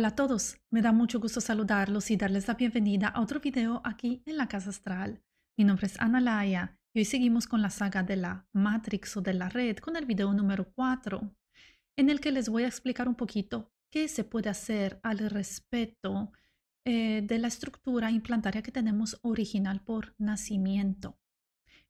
Hola a todos, me da mucho gusto saludarlos y darles la bienvenida a otro video aquí en la Casa Astral. Mi nombre es Ana Laia y hoy seguimos con la saga de la Matrix o de la red con el video número 4, en el que les voy a explicar un poquito qué se puede hacer al respecto eh, de la estructura implantaria que tenemos original por nacimiento.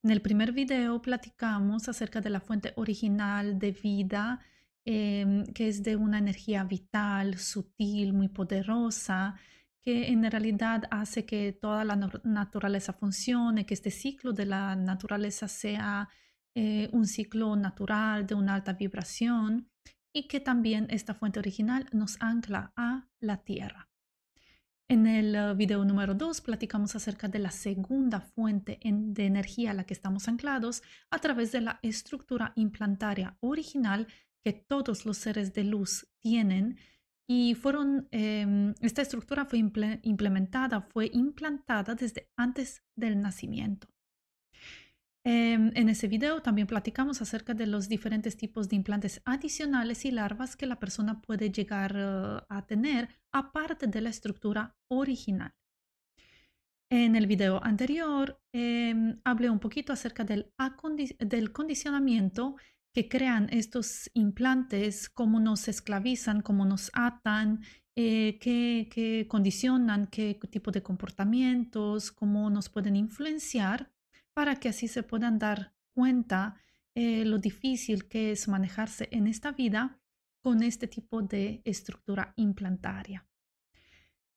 En el primer video platicamos acerca de la fuente original de vida, Em, que es de una energía vital, sutil, muy poderosa, que en realidad hace que toda la naturaleza funcione, que este ciclo de la naturaleza sea eh, un ciclo natural de una alta vibración y que también esta fuente original nos ancla a la tierra. En el eh, video número 2 platicamos acerca de la segunda fuente de energía a la que estamos anclados a través de la estructura implantaria original que todos los seres de luz tienen y fueron, em, esta estructura fue implementada, fue implantada desde antes del nacimiento. Em, en ese video también platicamos acerca de los diferentes tipos de implantes adicionales y larvas que la persona puede llegar uh, a tener aparte de la estructura original. En el video anterior em, hablé un poquito acerca del, del condicionamiento que crean estos implantes, cómo nos esclavizan, cómo nos atan, eh, qué, condicionan, qué tipo de comportamientos, cómo nos pueden influenciar para que así se puedan dar cuenta eh, lo difícil que es manejarse en esta vida con este tipo de estructura implantaria.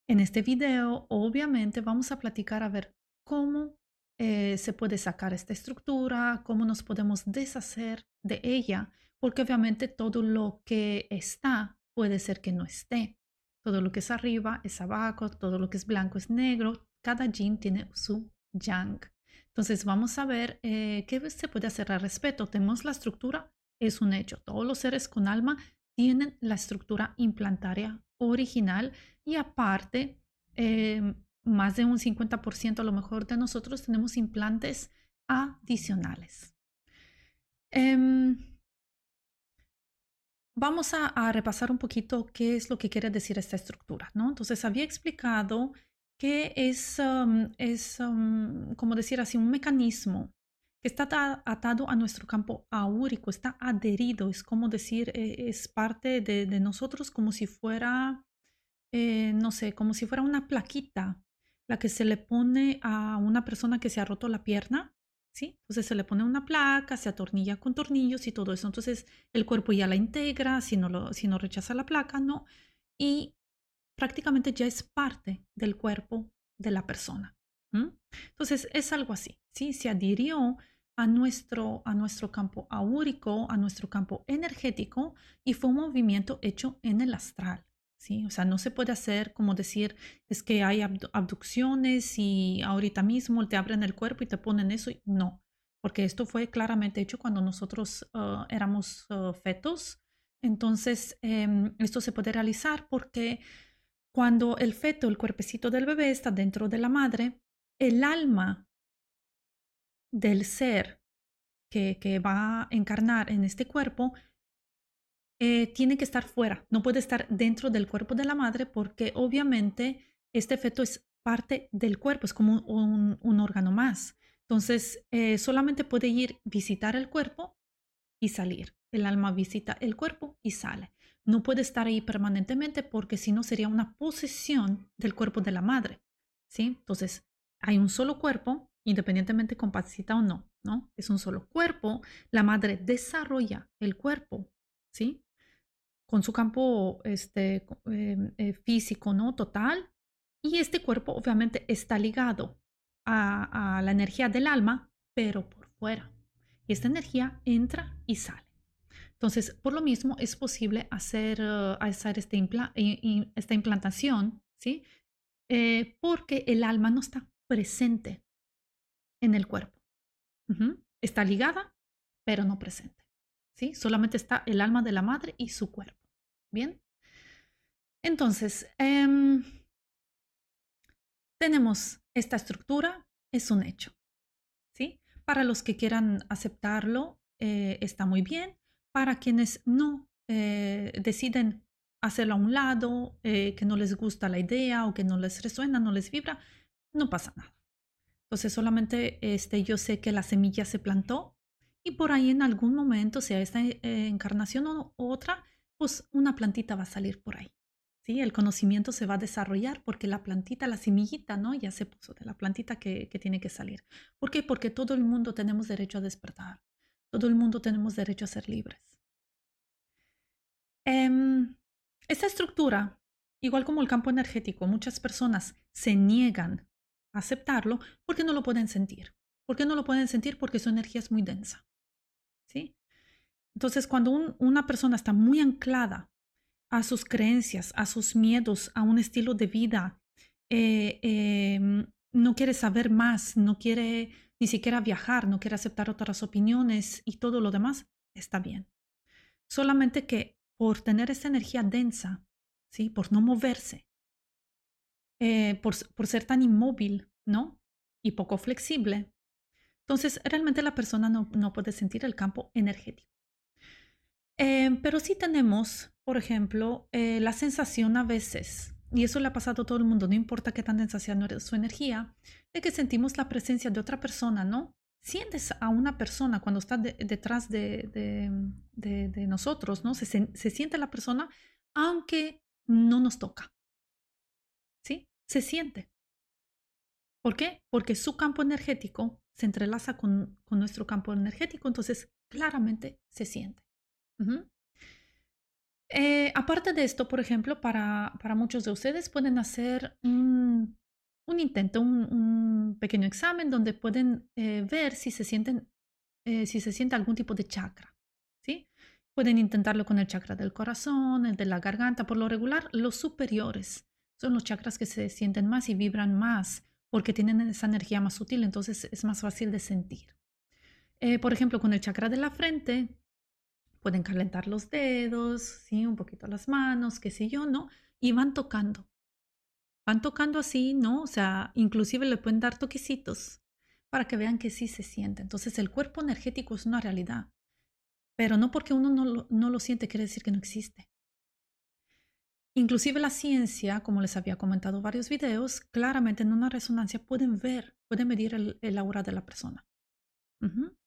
En este video, obviamente, vamos a platicar a ver cómo eh, se puede sacar esta estructura, cómo nos podemos deshacer de ella, porque obviamente todo lo que está puede ser que no esté. Todo lo que es arriba es abajo, todo lo que es blanco es negro, cada yin tiene su yang. Entonces vamos a ver eh, qué se puede hacer al respecto. Tenemos la estructura, es un hecho. Todos los seres con alma tienen la estructura implantaria original y aparte em, más de un 50% a lo mejor de nosotros tenemos implantes adicionales. Em, vamos a, repasar un poquito qué es lo que quiere decir esta estructura, ¿no? Entonces, había explicado que es, um, es um, como decir así, un mecanismo que está atado a nuestro campo aúrico, está adherido, es como decir, eh, es parte de, nosotros como si fuera, eh, no sé, como si fuera una plaquita la que se le pone a una persona que se ha roto la pierna, ¿sí? Entonces se le pone una placa, se atornilla con tornillos y todo eso. Entonces el cuerpo ya la integra, si no, lo, si no rechaza la placa, no. Y prácticamente ya es parte del cuerpo de la persona. Entonces es algo así, ¿sí? Se adhirió a nuestro, a nuestro campo aúrico, a nuestro campo energético y fue un movimiento hecho en el astral. O sea, no se puede hacer como decir, es que hay abducciones y ahorita mismo te abren el cuerpo y te ponen eso. No, porque esto fue claramente hecho cuando nosotros ah, éramos ah, fetos. Entonces, em, esto se puede realizar porque cuando el feto, el cuerpecito del bebé está dentro de la madre, el alma del ser que va a encarnar en este cuerpo eh, tiene que estar fuera, no puede estar dentro del cuerpo de la madre porque obviamente este feto es parte del cuerpo, es como un, órgano más. Entonces, eh, solamente puede ir visitar el cuerpo y salir. El alma visita el cuerpo y sale. No puede estar ahí permanentemente porque si no sería una posesión del cuerpo de la madre. ¿sí? Entonces, hay un solo cuerpo, independientemente compacita o no, ¿no? Es un solo cuerpo. La madre desarrolla el cuerpo ¿sí? Con su campo este, em, eh, físico, ¿no? Total. Y este cuerpo obviamente está ligado a, la energía del alma, pero por fuera. Y esta energía entra y sale. Entonces, por lo mismo, es posible hacer, uh, hacer este esta implantación, ¿sí? Eh, porque el alma no está presente en el cuerpo. Está ligada, pero no presente. ¿Sí? Solamente está el alma de la madre y su cuerpo. Bien. Entonces, em, tenemos esta estructura, es un hecho. ¿sí? Para los que quieran aceptarlo, eh, está muy bien. Para quienes no eh, deciden hacerlo a un lado, eh, que no les gusta la idea o que no les resuena, no les vibra, no pasa nada. Entonces solamente este, yo sé que la semilla se plantó y por ahí en algún momento, sea esta eh, encarnación o otra, pues una plantita va a salir por ahí. ¿sí? El conocimiento se va a desarrollar porque la plantita, la semillita, ¿no? Ya se puso de la plantita que, tiene que salir. ¿Por qué? Porque todo el mundo tenemos derecho a despertar. Todo el mundo tenemos derecho a ser libres. Em, esta estructura, igual como el campo energético, muchas personas se niegan a aceptarlo porque no lo pueden sentir. ¿Por qué no lo pueden sentir? Porque su energía es muy densa. ¿Sí? Entonces, cuando una persona está muy anclada a sus creencias, a sus miedos, a un estilo de vida, eh, em, no quiere saber más, no quiere ni siquiera viajar, no quiere aceptar otras opiniones y todo lo demás, está bien. Solamente que por tener esa energía densa, ¿sí? por no moverse, eh, por, por, ser tan inmóvil, ¿no? Y poco flexible, entonces realmente la persona no, no puede sentir el campo energético. Eh, pero sí tenemos, por ejemplo, eh, la sensación a veces, y eso le ha pasado a todo el mundo, no importa qué tan densa sea su energía, de que sentimos la presencia de otra persona, ¿no? Sientes a una persona cuando está detrás de, de, nosotros, ¿no? Se, se siente la persona aunque no nos toca. ¿Sí? Se siente. ¿Por qué? Porque su campo energético se entrelaza con, con nuestro campo energético, entonces claramente se siente. Eh, aparte de esto, por ejemplo, para, para, muchos de ustedes pueden hacer un, un intento, un, pequeño examen donde pueden eh, ver si se sienten, eh, si se siente algún tipo de chakra, ¿sí? Pueden intentarlo con el chakra del corazón, el de la garganta. Por lo regular, los superiores son los chakras que se sienten más y vibran más porque tienen esa energía más sutil, entonces es más fácil de sentir. por ejemplo, con el chakra de la frente, pueden calentar los dedos, ¿sí? un poquito las manos, qué sé yo, ¿no? Y van tocando. Van tocando así, ¿no? O sea, inclusive le pueden dar toquecitos para que vean que sí se siente. Entonces el cuerpo energético es una realidad, pero no porque uno no lo siente quiere decir que no existe. Inclusive la ciencia, como les había comentado varios videos, claramente en una resonancia pueden ver, pueden medir el, aura de la persona.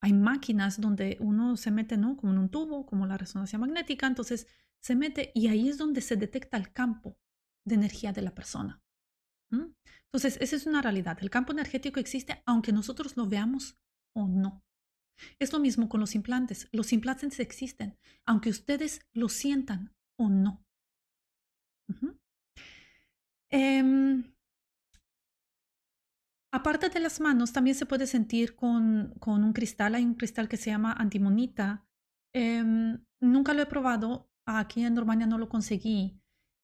Hay máquinas donde uno se mete, ¿no? Como en un tubo, como la resonancia magnética, entonces se mete y ahí es donde se detecta el campo de energía de la persona. Entonces, esa es una realidad. El campo energético existe aunque nosotros lo veamos o no. Es lo mismo con los implantes. Los implantes existen aunque ustedes lo sientan o no. Aparte de las manos, también se puede sentir con, con un cristal. Hay un cristal que se llama antimonita. Em, nunca lo he probado. Aquí en Normania no lo conseguí.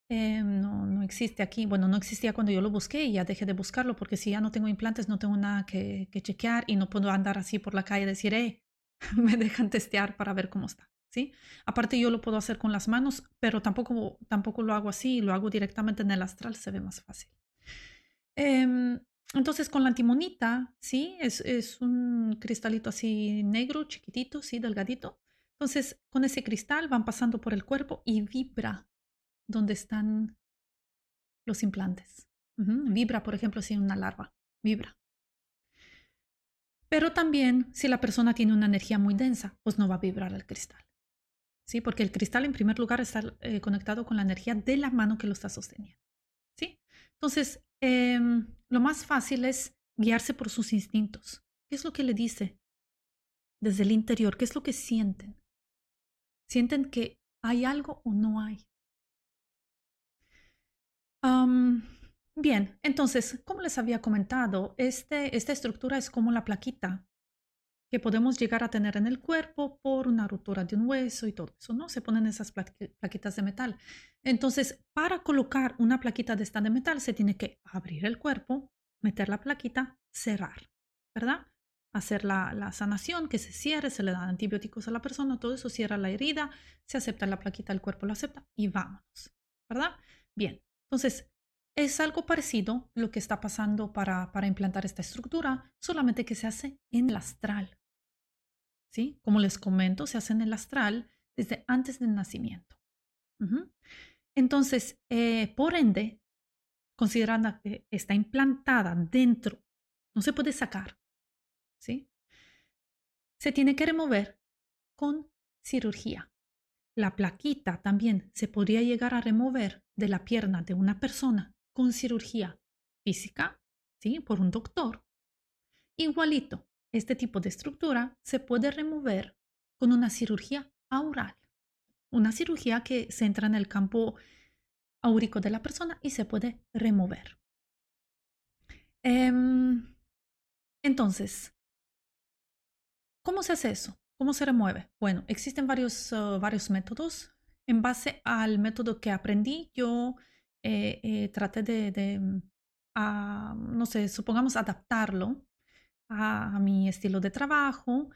Em, no, no, existe aquí. Bueno, no existía cuando yo lo busqué y ya dejé de buscarlo porque si ya no tengo implantes no tengo nada que, que chequear y no puedo andar así por la calle y decir, eh, me dejan testear para ver cómo está. ¿Sí? Aparte yo lo puedo hacer con las manos, pero tampoco, tampoco lo hago así, lo hago directamente en el astral, se ve más fácil. Eh, entonces con la antimonita, ¿sí? Es, es, un cristalito así negro, chiquitito, ¿sí? Delgadito. Entonces con ese cristal van pasando por el cuerpo y vibra donde están los implantes. Vibra, por ejemplo, si una larva, vibra. Pero también si la persona tiene una energía muy densa, pues no va a vibrar el cristal. ¿Sí? Porque el cristal en primer lugar está eh, conectado con la energía de la mano que lo está sosteniendo. ¿Sí? Entonces, Em, lo más fácil es guiarse por sus instintos. ¿Qué es lo que le dice desde el interior? ¿Qué es lo que sienten? ¿Sienten que hay algo o no hay? bien, entonces, como les había comentado, este, esta estructura es como la plaquita que podemos llegar a tener en el cuerpo por una ruptura de un hueso y todo eso, ¿no? Se ponen esas plaquitas de metal. Entonces, para colocar una plaquita de esta de metal, se tiene que abrir el cuerpo, meter la plaquita, cerrar, ¿verdad? Hacer la, la sanación, que se cierre, se le dan antibióticos a la persona, todo eso cierra la herida, se acepta la plaquita, el cuerpo lo acepta y vámonos, ¿verdad? Bien, entonces, es algo parecido lo que está pasando para, para implantar esta estructura, solamente que se hace en el astral. ¿Sí? Como les comento, se hace en el astral desde antes del nacimiento. Entonces, eh, por ende, considerando que está implantada dentro, no se puede sacar, ¿sí? Se tiene que remover con cirugía. La plaquita también se podría llegar a remover de la pierna de una persona con cirugía física, ¿sí? Por un doctor. Igualito, este tipo de estructura se puede remover con una cirugía aural, una cirugía que se entra en el campo áurico de la persona y se puede remover. Em, entonces, ¿cómo se hace eso? ¿Cómo se remueve? Bueno, existen varios, uh, varios métodos. En base al método que aprendí, yo eh, eh, traté de, mm, no sé, supongamos adaptarlo a, mi estilo de trabajo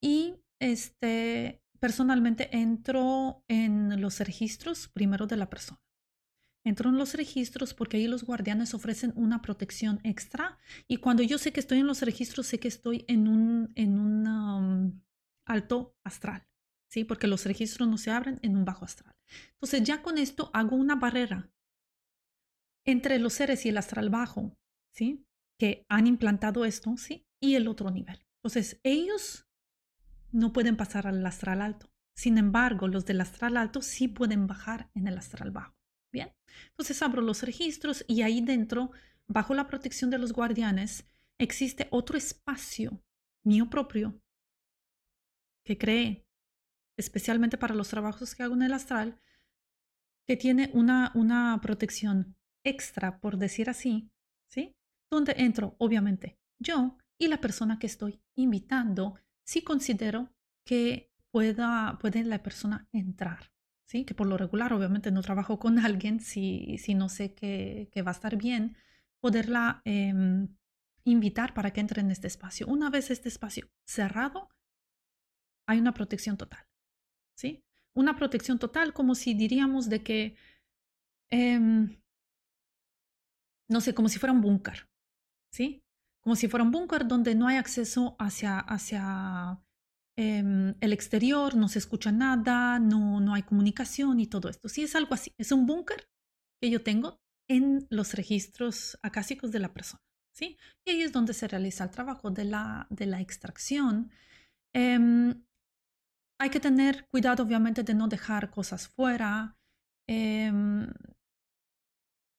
y este, personalmente entro en los registros primero de la persona. Entro en los registros porque ahí los guardianes ofrecen una protección extra y cuando yo sé que estoy en los registros sé que estoy en un, en un alto astral, ¿sí? Porque los registros no se abren en un bajo astral. Entonces ya con esto hago una barrera entre los seres y el astral bajo, ¿sí? Que han implantado esto, ¿sí? Y el otro nivel. Entonces ellos no pueden pasar al astral alto. Sin embargo, los del astral alto sí pueden bajar en el astral bajo. Bien, entonces abro los registros y ahí dentro, bajo la protección de los guardianes, existe otro espacio mío propio que creé especialmente para los trabajos que hago en el astral, que tiene una, una protección extra, por decir así, ¿sí? Donde entro, obviamente, yo y la persona que estoy invitando, si considero que pueda, puede la persona entrar. ¿sí? Que por lo regular, obviamente, no trabajo con alguien si, si no sé que, que, va a estar bien, poderla eh, invitar para que entre en este espacio. Una vez este espacio cerrado, hay una protección total, ¿sí? Una protección total como si diríamos de que, eh, no sé, como si fuera un búnker, ¿sí? Como si fuera un búnker donde no hay acceso hacia, hacia Em, el exterior, no se escucha nada, no, no hay comunicación y todo esto. Sí, es algo así. Es un búnker que yo tengo en los registros acásicos de la persona. ¿sí? Y ahí es donde se realiza el trabajo de la, de la extracción. Em, hay que tener cuidado, obviamente, de no dejar cosas fuera. Em,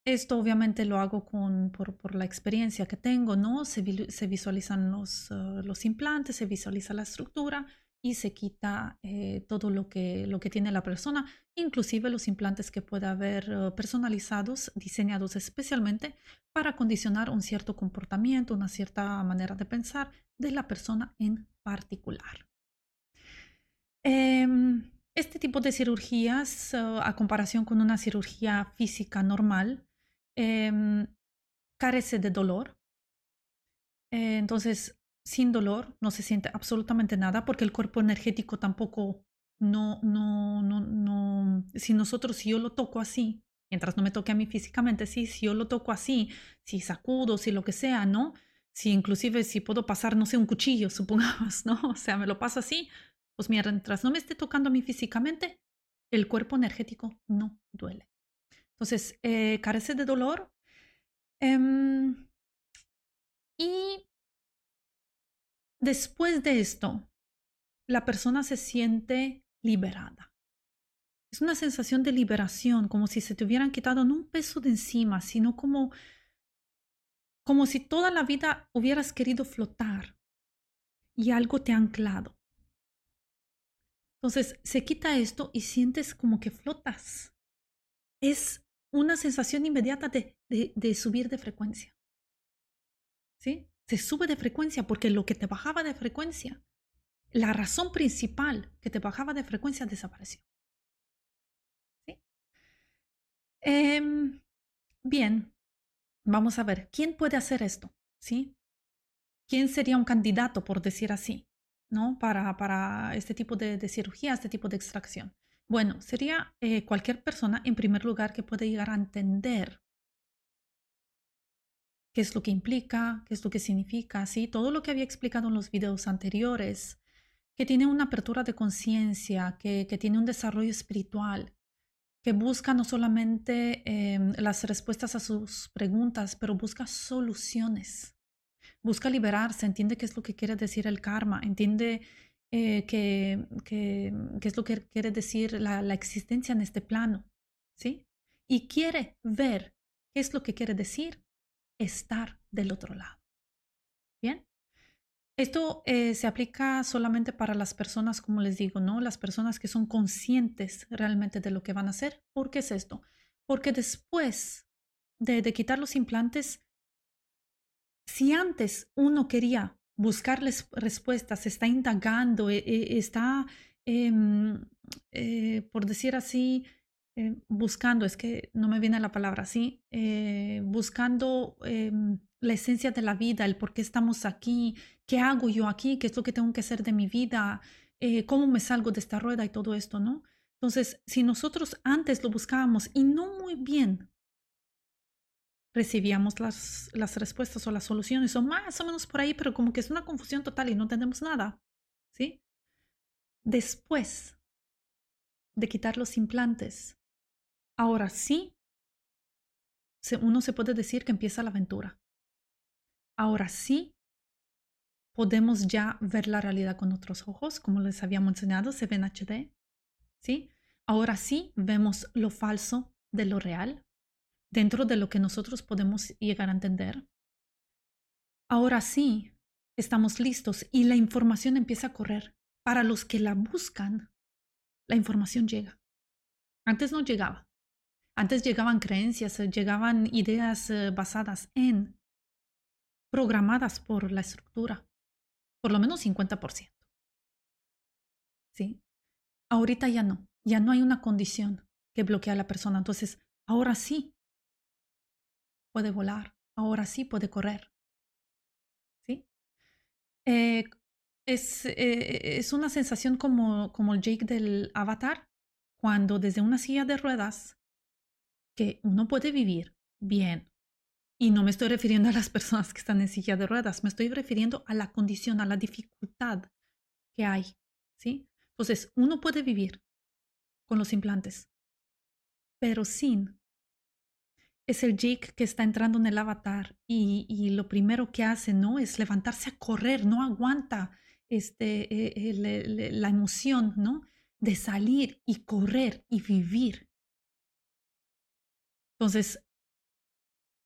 esto obviamente lo hago con, por, por, la experiencia que tengo, ¿no? Se, se visualizan los, uh, los, implantes, se visualiza la estructura y se quita eh, todo lo que, lo que tiene la persona, inclusive los implantes que pueda haber uh, personalizados, diseñados especialmente para condicionar un cierto comportamiento, una cierta manera de pensar de la persona en particular. Eh, este tipo de cirugías, uh, a comparación con una cirugía física normal, eh, carece de dolor. Eh, entonces, sin dolor no se siente absolutamente nada porque el cuerpo energético tampoco no, no, no, no, si nosotros, si yo lo toco así, mientras no me toque a mí físicamente, sí, si yo lo toco así, si sacudo, si lo que sea, ¿no? Si inclusive si puedo pasar, no sé, un cuchillo, supongamos, ¿no? O sea, me lo paso así, pues mientras no me esté tocando a mí físicamente, el cuerpo energético no duele. Entonces, eh, carece de dolor. Eh, y después de esto, la persona se siente liberada. Es una sensación de liberación, como si se te hubieran quitado no un peso de encima, sino como, como si toda la vida hubieras querido flotar y algo te ha anclado. Entonces se quita esto y sientes como que flotas. Es una sensación inmediata de, de, subir de frecuencia. ¿Sí? Se sube de frecuencia porque lo que te bajaba de frecuencia, la razón principal que te bajaba de frecuencia desapareció. ¿Sí? Em, bien, vamos a ver, ¿quién puede hacer esto? ¿Sí? ¿Quién sería un candidato, por decir así, ¿no? para, para este tipo de, de cirugía, este tipo de extracción? Bueno, sería eh, cualquier persona, en primer lugar, que puede llegar a entender qué es lo que implica, qué es lo que significa, ¿sí? Todo lo que había explicado en los videos anteriores, que tiene una apertura de conciencia, que, que, tiene un desarrollo espiritual, que busca no solamente em, las respuestas a sus preguntas, pero busca soluciones. Busca liberarse, entiende qué es lo que quiere decir el karma, entiende eh, qué, es lo que quiere decir la, la, existencia en este plano, ¿sí? Y quiere ver qué es lo que quiere decir estar del otro lado. Bien. Esto eh, se aplica solamente para las personas, como les digo, ¿no? Las personas que son conscientes realmente de lo que van a hacer. ¿Por qué es esto? Porque después de, quitar los implantes, si antes uno quería buscarles respuestas, está indagando, e, e, está, em, eh, por decir así, eh, buscando, es que no me viene la palabra así, eh, buscando em, la esencia de la vida, el por qué estamos aquí, qué hago yo aquí, qué es lo que tengo que hacer de mi vida, cómo me salgo de esta rueda y todo esto, ¿no? Entonces, si nosotros antes lo buscábamos y no muy bien recibíamos las, las respuestas o las soluciones, o más o menos por ahí, pero como que es una confusión total y no entendemos nada, ¿sí? Después de quitar los implantes, Ahora sí, uno se puede decir que empieza la aventura. Ahora sí, podemos ya ver la realidad con otros ojos, como les había mencionado, se ve en HD. ¿sí? Ahora sí vemos lo falso de lo real, dentro de lo que nosotros podemos llegar a entender. Ahora sí, estamos listos y la información empieza a correr. Para los que la buscan, la información llega. Antes no llegaba. Antes llegaban creencias, eh, llegaban ideas eh, basadas en, programadas por la estructura, por lo menos 50%. ¿Sí? Ahorita ya no, ya no hay una condición que bloquea a la persona. Entonces, ahora sí puede volar, ahora sí puede correr. ¿Sí? Eh, es, es, una sensación como, como el Jake del avatar, cuando desde una silla de ruedas que uno puede vivir bien. Y no me estoy refiriendo a las personas que están en silla de ruedas, me estoy refiriendo a la condición, a la dificultad que hay. ¿sí? Entonces, uno puede vivir con los implantes, pero sin. Es el Jake que está entrando en el avatar y, lo primero que hace no es levantarse a correr, no aguanta este, eh, eh, la emoción ¿no? de salir y correr y vivir entonces,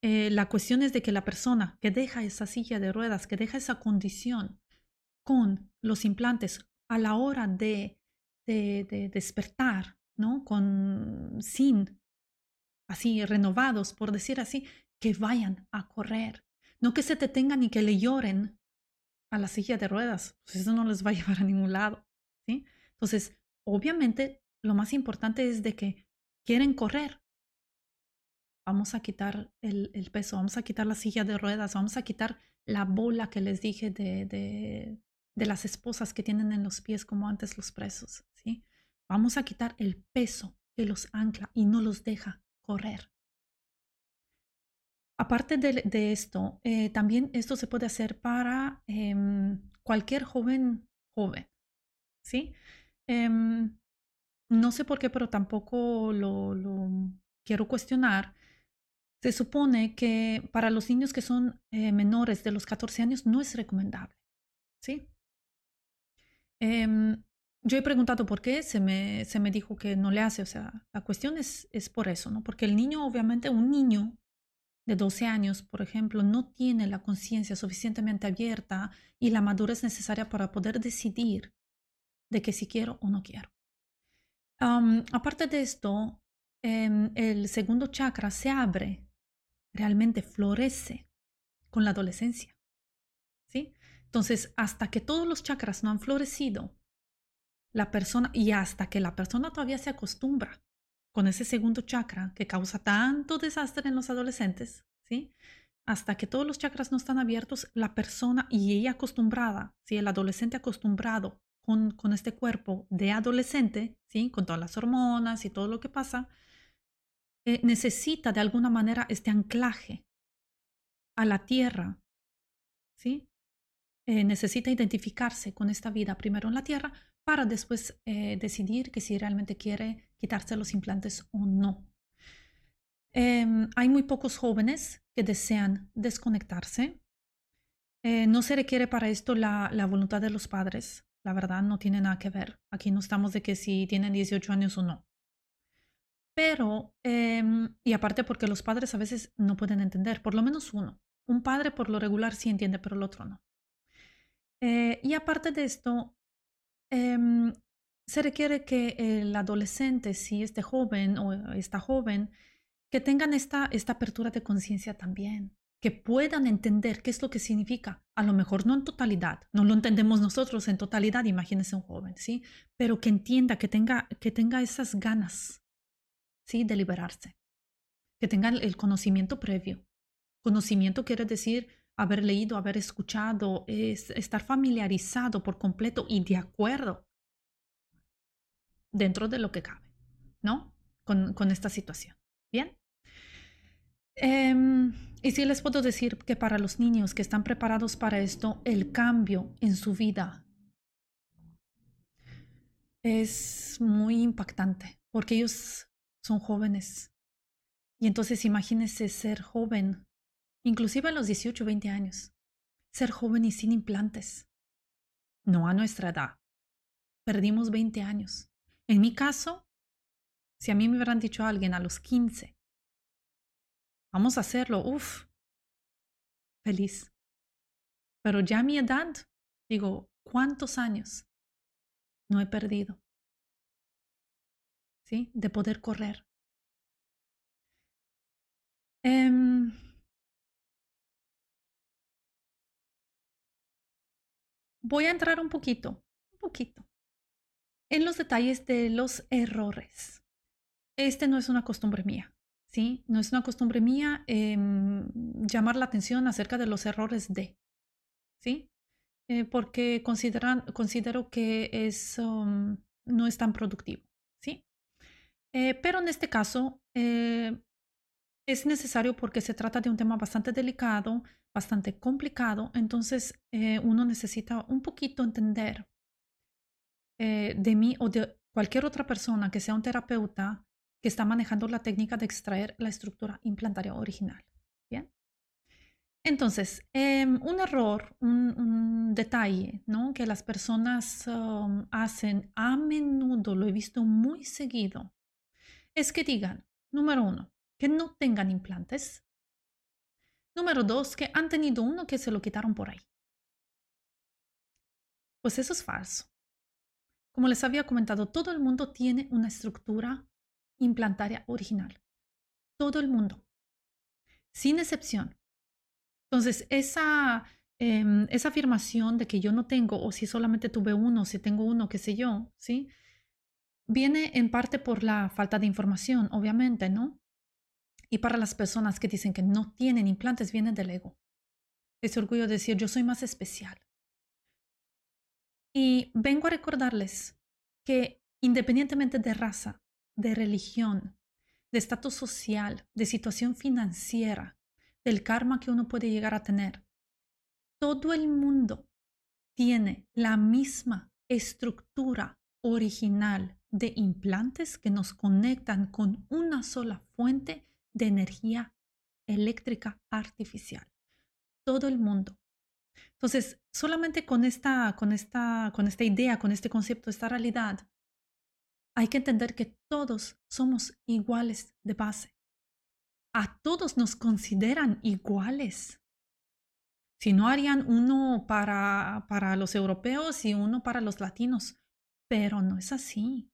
eh, la cuestión es de que la persona que deja esa silla de ruedas, que deja esa condición con los implantes a la hora de, de, despertar, ¿no? Con, sin, así, renovados, por decir así, que vayan a correr. No que se detengan y que le lloren a la silla de ruedas, pues eso no les va a llevar a ningún lado, ¿sí? Entonces, obviamente, lo más importante es de que quieren correr, vamos a quitar el, peso, vamos a quitar la silla de ruedas, vamos a quitar la bola que les dije de, de, de, las esposas que tienen en los pies como antes los presos, ¿sí? Vamos a quitar el peso que los ancla y no los deja correr. Aparte de, esto, eh, también esto se puede hacer para em, cualquier joven joven, ¿sí? Em, no sé por qué, pero tampoco lo, lo quiero cuestionar, se supone que para los niños que son eh, menores de los 14 años no es recomendable. ¿sí? Yo he preguntado por qué, se me, se me dijo que no le hace, o sea, la cuestión es, es por eso, ¿no? Porque el niño, obviamente, un niño de 12 años, por ejemplo, no tiene la conciencia suficientemente abierta y la madurez necesaria para poder decidir de que si quiero o no quiero. aparte de esto, em, el segundo chakra se abre realmente florece con la adolescencia. ¿Sí? Entonces, hasta que todos los chakras no han florecido, la persona, y hasta que la persona todavía se acostumbra con ese segundo chakra que causa tanto desastre en los adolescentes, ¿sí? Hasta que todos los chakras no están abiertos, la persona y ella acostumbrada, ¿sí? El adolescente acostumbrado con, con este cuerpo de adolescente, ¿sí? Con todas las hormonas y todo lo que pasa, eh, necesita de alguna manera este anclaje a la tierra, ¿sí? eh, necesita identificarse con esta vida primero en la Tierra para después eh, decidir que si realmente quiere quitarse los implantes o no. Em, hay muy pocos jóvenes que desean desconectarse. Eh, no se requiere para esto la, la, voluntad de los padres. La verdad no tiene nada que ver. Aquí no estamos de que si tienen 18 años o no. Pero, em, y aparte porque los padres a veces no pueden entender, por lo menos uno. Un padre por lo regular sí entiende, pero el otro no. Eh, y aparte de esto, em, se requiere que el adolescente, si este joven o esta joven, que tengan esta, esta apertura de conciencia también, que puedan entender qué es lo que significa. A lo mejor no en totalidad, no lo entendemos nosotros en totalidad, imagínense un joven, ¿sí? Pero que entienda, que tenga, que tenga esas ganas, ¿sí? De liberarse, que tenga el conocimiento previo. Conocimiento quiere decir haber leído, haber escuchado, es estar familiarizado por completo y de acuerdo dentro de lo que cabe, ¿no? Con, con esta situación. Bien. Em, y sí les puedo decir que para los niños que están preparados para esto, el cambio en su vida es muy impactante porque ellos son jóvenes. Y entonces imagínense ser joven, inclusive a los 18 o 20 años, ser joven y sin implantes. No a nuestra edad. Perdimos 20 años. En mi caso, si a mí me hubieran dicho a alguien a los 15, Vamos a hacerlo. Uf. Feliz. Pero ya a mi edad, digo, ¿cuántos años no he perdido? ¿Sí? De poder correr. Em, voy a entrar un poquito, un poquito, en los detalles de los errores. Este no es una costumbre mía. ¿sí? No es una costumbre mía em, llamar la atención acerca de los errores de, ¿sí? Eh, porque consideran, considero que es, um, no es tan productivo, ¿sí? Eh, pero en este caso eh, es necesario porque se trata de un tema bastante delicado, bastante complicado, entonces uno necesita un poquito entender de mí o de cualquier otra persona que sea un terapeuta que está manejando la técnica de extraer la estructura implantaria original. Bien. Entonces, em, un error, un, detalle ¿no? que las personas um, hacen a menudo, lo he visto muy seguido, es que digan, número uno, que no tengan implantes. Número dos, que han tenido uno que se lo quitaron por ahí. Pues eso es falso. Como les había comentado, todo el mundo tiene una estructura implantaria original. Todo el mundo, sin excepción. Entonces, esa, em, esa afirmación de que yo no tengo, o si solamente tuve uno, si tengo uno, qué sé yo, ¿sí? Viene en parte por la falta de información, obviamente, ¿no? Y para las personas que dicen que no tienen implantes, viene del ego. Ese orgullo de decir, yo soy más especial. Y vengo a recordarles que independientemente de raza, de religión, de estatus social, de situación financiera, del karma que uno puede llegar a tener. Todo el mundo tiene la misma estructura original de implantes que nos conectan con una sola fuente de energía eléctrica artificial. Todo el mundo. Entonces, solamente con esta, con esta, con esta idea, con este concepto, esta realidad, hay que entender que todos somos iguales de base. A todos nos consideran iguales. Si no harían uno para, para los europeos y uno para los latinos, pero no es así.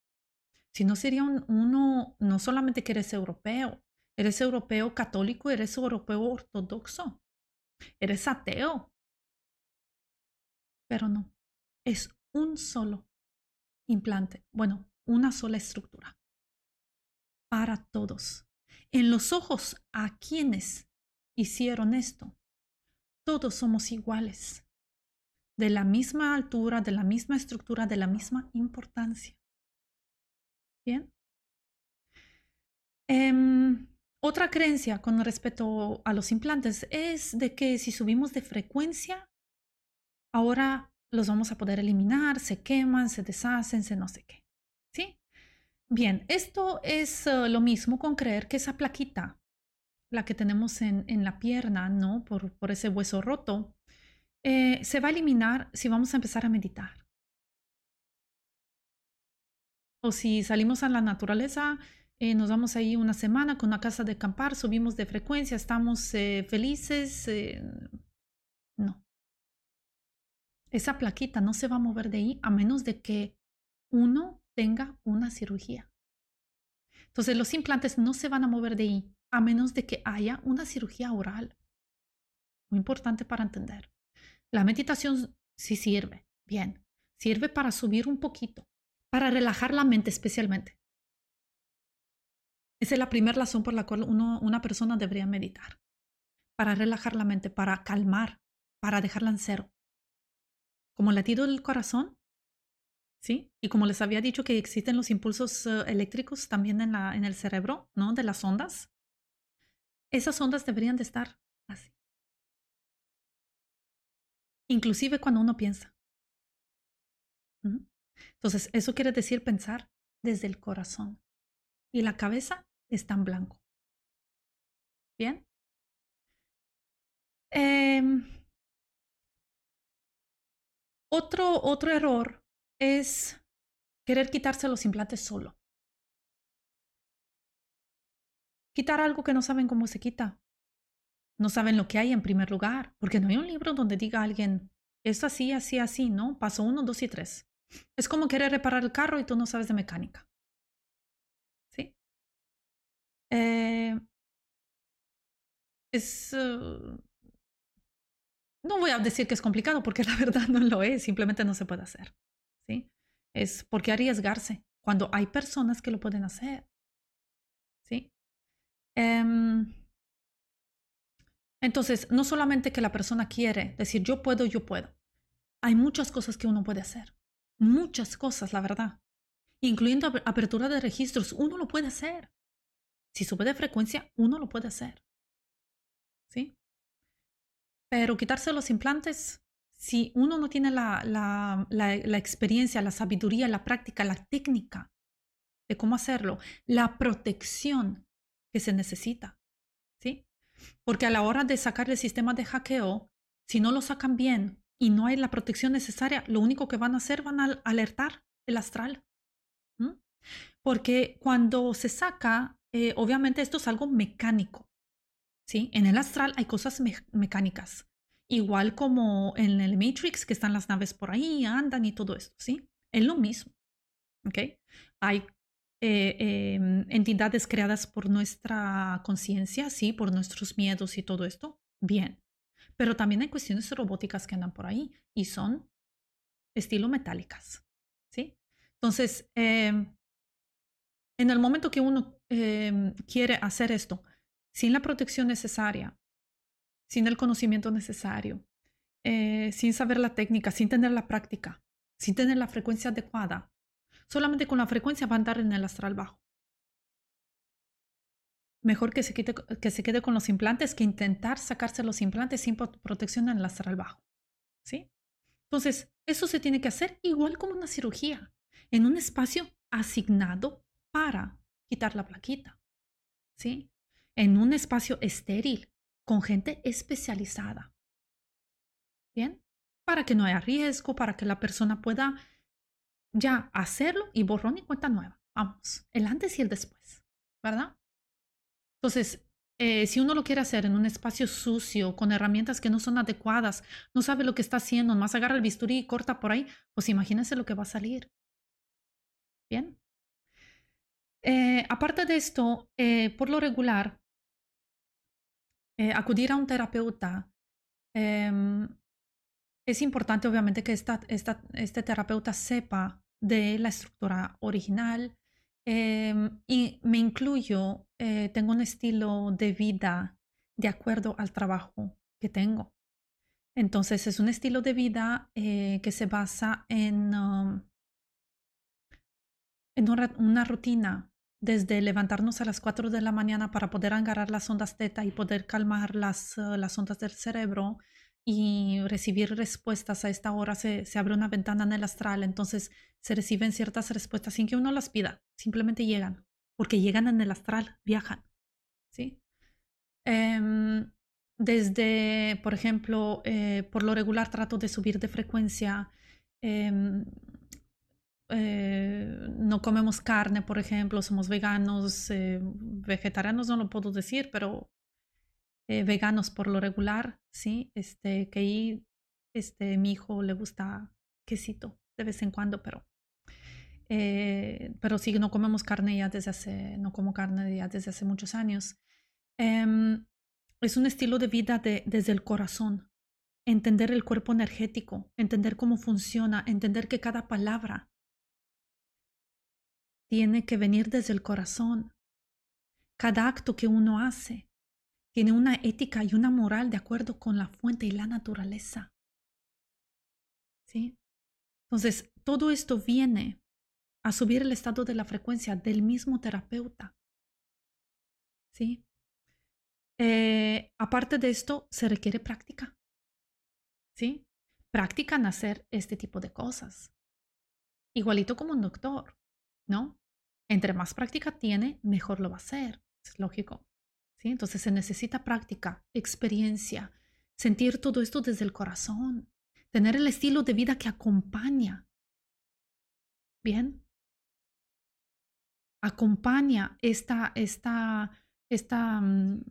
Si no sería uno, no solamente que eres europeo, eres europeo católico, eres europeo ortodoxo, eres ateo. Pero no, es un solo implante. Bueno, una sola estructura para todos. En los ojos a quienes hicieron esto, todos somos iguales, de la misma altura, de la misma estructura, de la misma importancia. Bien. Em, otra creencia con respecto a los implantes es de que si subimos de frecuencia, ahora los vamos a poder eliminar, se queman, se deshacen, se no sé qué. ¿Sí? Bien, esto es uh, lo mismo con creer que esa plaquita, la que tenemos en, en la pierna, ¿no? Por, por ese hueso roto, eh, se va a eliminar si vamos a empezar a meditar. O si salimos a la naturaleza, eh, nos vamos ahí una semana con una casa de acampar, subimos de frecuencia, estamos eh, felices. Eh, no. Esa plaquita no se va a mover de ahí a menos de que uno tenga una cirugía. Entonces los implantes no se van a mover de ahí a menos de que haya una cirugía oral. Muy importante para entender. La meditación sí sirve, bien, sirve para subir un poquito, para relajar la mente especialmente. Esa es la primera razón por la cual una persona debería meditar. Para relajar la mente, para calmar, para dejarla en cero. Como latido del corazón, ¿sí? Y como les había dicho que existen los impulsos uh, eléctricos también en, la, en el cerebro, ¿no? De las ondas. Esas ondas deberían de estar así. Inclusive cuando uno piensa. Entonces, eso quiere decir pensar desde el corazón. Y la cabeza está en blanco. ¿Bien? Eh, otro, otro error es querer quitarse los implantes solo. Quitar algo que no saben cómo se quita. No saben lo que hay en primer lugar, porque no hay un libro donde diga alguien, es así, así, así, ¿no? Paso uno, dos y tres. Es como querer reparar el carro y tú no sabes de mecánica. Eh, es... Uh, no voy a decir que es complicado porque la verdad no lo es, simplemente no se puede hacer. ¿Sí? Es porque arriesgarse cuando hay personas que lo pueden hacer. ¿Sí? Um, entonces, no solamente que la persona quiere decir yo puedo, yo puedo. Hay muchas cosas que uno puede hacer muchas cosas, la verdad, incluyendo apertura de registros. Uno lo puede hacer. Si sube de frecuencia, uno lo puede hacer. ¿Sí? Pero quitarse los implantes, si uno no tiene la, la, la, experiencia, la sabiduría, la práctica, la técnica de cómo hacerlo, la protección que se necesita, ¿sí? Porque a la hora de sacar el sistema de hackeo, si no lo sacan bien y no hay la protección necesaria, lo único que van a hacer van a alertar el astral. Porque cuando se saca, eh, obviamente esto es algo mecánico. ¿sí? En el astral hay cosas mecánicas. Igual como en el Matrix, que están las naves por ahí, andan y todo esto. ¿sí? Es lo mismo. ¿okay? Hay eh, em, entidades creadas por nuestra conciencia, sí, por nuestros miedos y todo esto. Bien. Pero también hay cuestiones robóticas que andan por ahí y son estilo metálicas. ¿sí? Entonces, em, en el momento que uno em, quiere hacer esto sin la protección necesaria, sin el conocimiento necesario, eh, sin saber la técnica, sin tener la práctica, sin tener la frecuencia adecuada, solamente con la frecuencia va a andar en el astral bajo mejor que se, que se quede con los implantes que intentar sacarse los implantes sin protección en el astral bajo. ¿Sí? Entonces, eso se tiene que hacer igual como una cirugía, en un espacio asignado para quitar la plaquita. ¿Sí? En un espacio estéril, con gente especializada. ¿Bien? Para que no haya riesgo, para que la persona pueda ya hacerlo y borrón y cuenta nueva. Vamos, el antes y el después, ¿verdad? Entonces, eh, si uno lo quiere hacer en un espacio sucio, con herramientas que no son adecuadas, no sabe lo que está haciendo, más agarra el bisturí y corta por ahí, pues imagínense lo que va a salir. Bien. Eh, aparte de esto, eh, por lo regular, acudir a un terapeuta em, es importante, obviamente, que este terapeuta sepa de la estructura original, Em, y me incluyo, eh, tengo un estilo de vida de acuerdo al trabajo que tengo. Entonces es un estilo de vida eh, que se basa en, um, en una, rutina, desde levantarnos a las 4 de la mañana para poder agarrar las ondas teta y poder calmar las, uh, las ondas del cerebro, y recibir respuestas a esta hora se, se, abre una ventana en el astral, entonces se reciben ciertas respuestas sin que uno las pida, simplemente llegan, porque llegan en el astral, viajan, ¿sí? Em, desde, por ejemplo, eh, por lo regular trato de subir de frecuencia. Em, eh, no comemos carne, por ejemplo, somos veganos, eh, vegetarianos no lo puedo decir, pero veganos por lo regular, sí, este, que ahí, este, mi hijo le gusta quesito de vez en cuando, pero, pero sí, no comemos carne ya desde hace, no como carne ya desde hace muchos años. Em, es un estilo de vida desde el corazón. Entender el cuerpo energético, entender cómo funciona, entender que cada palabra tiene que venir desde el corazón. Cada acto que uno hace tiene una ética y una moral de acuerdo con la fuente y la naturaleza. ¿Sí? Entonces, todo esto viene a subir el estado de la frecuencia del mismo terapeuta. ¿Sí? Eh, aparte de esto, se requiere práctica. ¿Sí? Práctica en hacer este tipo de cosas. Igualito como un doctor, ¿no? Entre más práctica tiene, mejor lo va a hacer. Es lógico. ¿Sí? Entonces se necesita práctica, experiencia, sentir todo esto desde el corazón, tener el estilo de vida que acompaña. ¿Bien? Acompaña esta, esta esta, mm,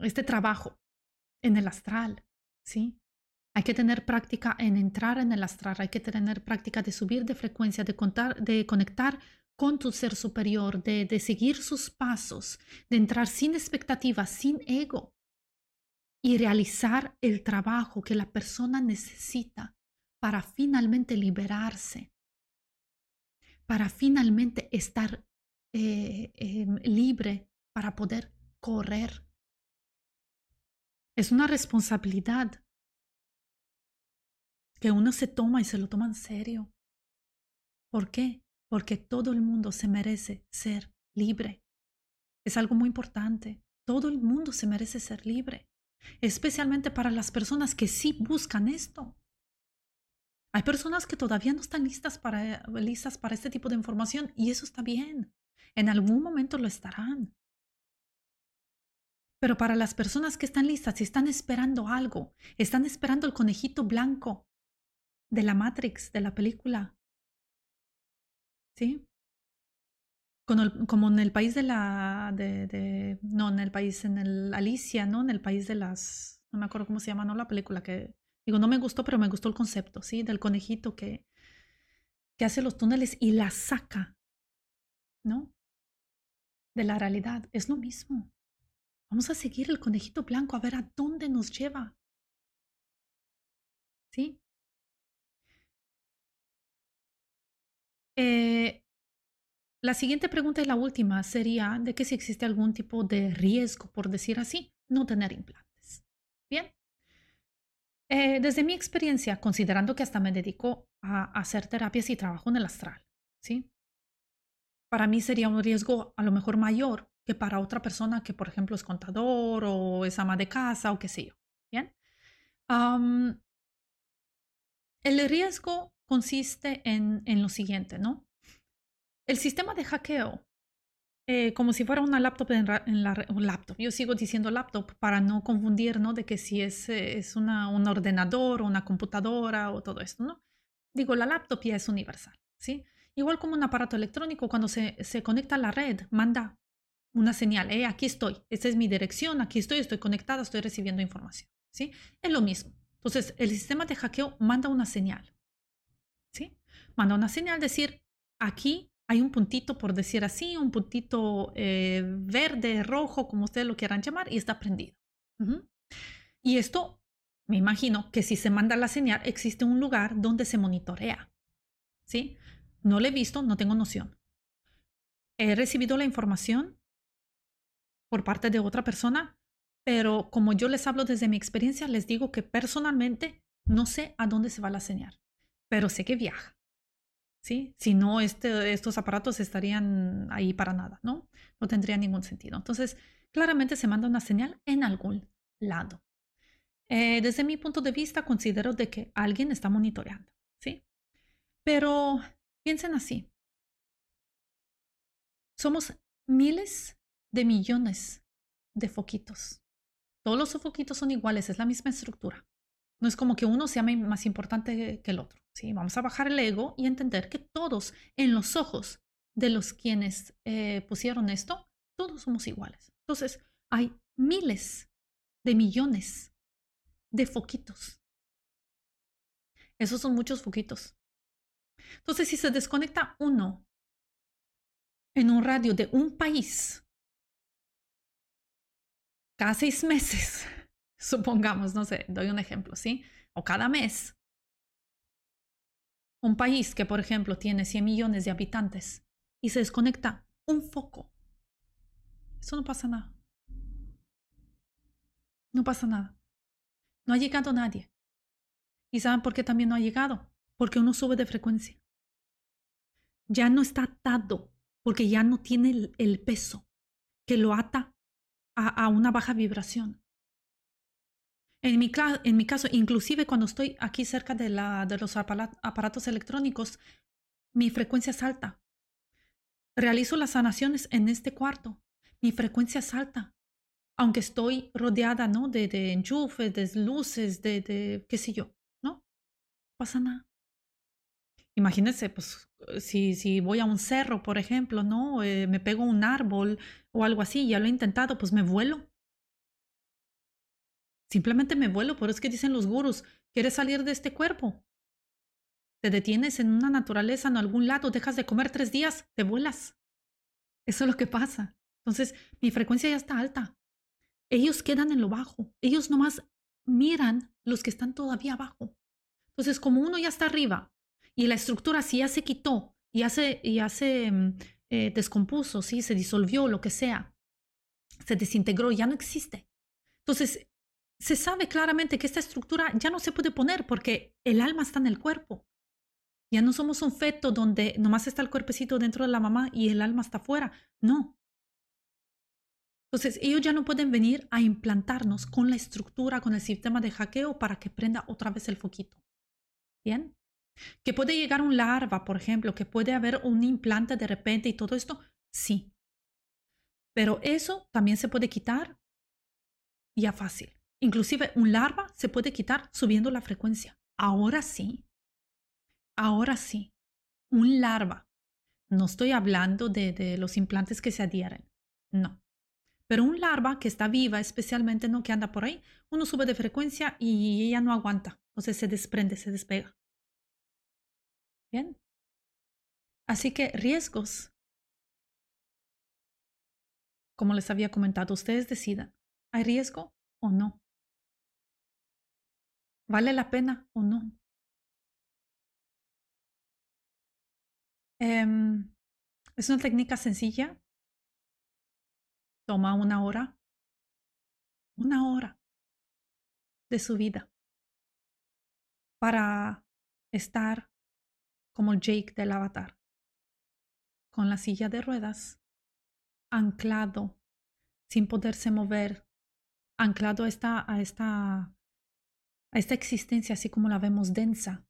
este trabajo en el astral, ¿sí? Hay que tener práctica en entrar en el astral, hay que tener práctica de subir de frecuencia, de, contar, de conectar con tu ser superior, de, de seguir sus pasos, de entrar sin expectativas, sin ego y realizar el trabajo que la persona necesita para finalmente liberarse, para finalmente estar eh, em, libre para poder correr. Es una responsabilidad que uno se toma y se lo toma en serio. ¿Por qué? Porque todo el mundo se merece ser libre. Es algo muy importante. Todo el mundo se merece ser libre, especialmente para las personas que sí buscan esto. Hay personas que todavía no están listas para, este tipo de información y eso está bien. En algún momento lo estarán. Pero para las personas que están listas y están esperando algo, están esperando el conejito blanco de la Matrix, de la película. ¿Sí? Como, en el país de la. De, no, en el país, en el Alicia, ¿no? En el país de las. No me acuerdo cómo se llama, ¿no? La película que. Digo, no me gustó, pero me gustó el concepto, ¿sí? Del conejito que, que hace los túneles y la saca, ¿no? De la realidad. Es lo mismo. Vamos a seguir el conejito blanco a ver a dónde nos lleva. ¿Sí? Eh, la siguiente pregunta y la última sería de que si existe algún tipo de riesgo, por decir así, no tener implantes. Bien. Eh, desde mi experiencia, considerando que hasta me dedico a hacer terapias y trabajo en el astral, ¿sí? Para mí sería un riesgo a lo mejor mayor que para otra persona que, por ejemplo, es contador o es ama de casa o qué sé yo. Bien. el riesgo consiste en, en, lo siguiente, ¿no? El sistema de hackeo, eh, como si fuera una laptop un laptop. Yo sigo diciendo laptop para no confundir, ¿no? De que si es, es una, un ordenador o una computadora o todo esto, ¿no? Digo, la laptop ya es universal, ¿sí? Igual como un aparato electrónico, cuando se, se conecta a la red, manda una señal, eh, aquí estoy, esta es mi dirección, aquí estoy, estoy conectada, estoy recibiendo información, ¿sí? Es lo mismo. Entonces, el sistema de hackeo manda una señal. Manda una señal, decir, aquí hay un puntito, por decir así, un puntito eh, verde, rojo, como ustedes lo quieran llamar, y está prendido. Y esto, me imagino que si se manda la señal, existe un lugar donde se monitorea, ¿sí? No lo he visto, no tengo noción. He recibido la información por parte de otra persona, pero como yo les hablo desde mi experiencia, les digo que personalmente no sé a dónde se va la señal, pero sé que viaja. ¿Sí? Si no, este, estos aparatos estarían ahí para nada, ¿no? No tendría ningún sentido. Entonces, claramente se manda una señal en algún lado. Eh, desde mi punto de vista, considero de que alguien está monitoreando, ¿sí? Pero piensen así. Somos miles de millones de foquitos. Todos los foquitos son iguales, es la misma estructura. No es como que uno sea más importante que el otro. ¿sí? Vamos a bajar el ego y entender que todos en los ojos de los quienes eh, pusieron esto, todos somos iguales. Entonces, hay miles de millones de foquitos. Esos son muchos foquitos. Entonces, si se desconecta uno en un radio de un país cada seis meses, supongamos, no sé, doy un ejemplo, ¿sí? O cada mes. Un país que, por ejemplo, tiene 100 millones de habitantes y se desconecta un foco. Eso no pasa nada. No pasa nada. No ha llegado nadie. ¿Y saben por qué también no ha llegado? Porque uno sube de frecuencia. Ya no está atado, porque ya no tiene el, peso que lo ata a, una baja vibración. En mi, en mi, caso, inclusive cuando estoy aquí cerca de, la, de los aparatos electrónicos, mi frecuencia es alta. Realizo las sanaciones en este cuarto. Mi frecuencia es alta. Aunque estoy rodeada, ¿no? De, de enchufes, de luces, de, de qué sé yo, ¿no? pasa nada. Imagínense, pues, si, si voy a un cerro, por ejemplo, ¿no? Eh, me pego un árbol o algo así, ya lo he intentado, pues me vuelo. Simplemente me vuelo, por eso es que dicen los gurus, ¿quieres salir de este cuerpo? Te detienes en una naturaleza, en algún lado, dejas de comer tres días, te vuelas. Eso es lo que pasa. Entonces, mi frecuencia ya está alta. Ellos quedan en lo bajo. Ellos nomás miran los que están todavía abajo. Entonces, como uno ya está arriba y la estructura sí ya se quitó, ya se, ya se mm, eh, descompuso, ¿sí? se disolvió, lo que sea, se desintegró, ya no existe. Entonces, se sabe claramente que esta estructura ya no se puede poner porque el alma está en el cuerpo. Ya no somos un feto donde nomás está el cuerpecito dentro de la mamá y el alma está afuera. No. Entonces, ellos ya no pueden venir a implantarnos con la estructura, con el sistema de hackeo para que prenda otra vez el foquito. ¿Bien? Que puede llegar un larva, por ejemplo, que puede haber un implante de repente y todo esto. Sí. Pero eso también se puede quitar ya fácil. Inclusive un larva se puede quitar subiendo la frecuencia. Ahora sí. Ahora sí. Un larva. No estoy hablando de, los implantes que se adhieren. No. Pero un larva que está viva, especialmente no que anda por ahí, uno sube de frecuencia y ella no aguanta. Entonces se desprende, se despega. Bien. Así que riesgos. Como les había comentado, ustedes decidan. ¿Hay riesgo o no? ¿Vale la pena o no? Em, es una técnica sencilla. Toma una hora. Una hora de su vida para estar como Jake del avatar, con la silla de ruedas, anclado, sin poderse mover, anclado esta, a esta a esta existencia así como la vemos densa.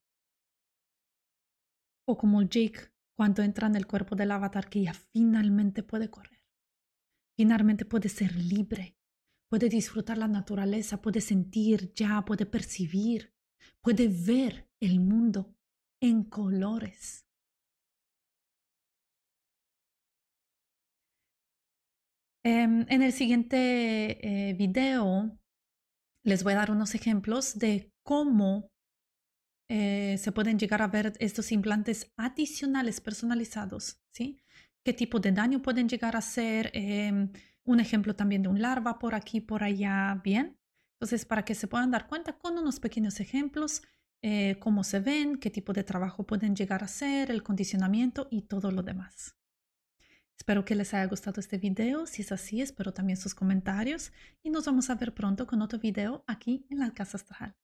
O como Jake cuando entra en el cuerpo del avatar que ya finalmente puede correr. Finalmente puede ser libre, puede disfrutar la naturaleza, puede sentir ya, puede percibir, puede ver el mundo en colores. Em, en el siguiente eh, video les voy a dar unos ejemplos de cómo eh, se pueden llegar a ver estos implantes adicionales personalizados, ¿sí? ¿Qué tipo de daño pueden llegar a hacer? Em, un ejemplo también de un larva por aquí, por allá, ¿bien? Entonces, para que se puedan dar cuenta con unos pequeños ejemplos, eh, cómo se ven, qué tipo de trabajo pueden llegar a hacer, el condicionamiento y todo lo demás. Espero que les haya gustado este video. Si es así, espero también sus comentarios y nos vamos a ver pronto con otro video aquí en la Casa Astral.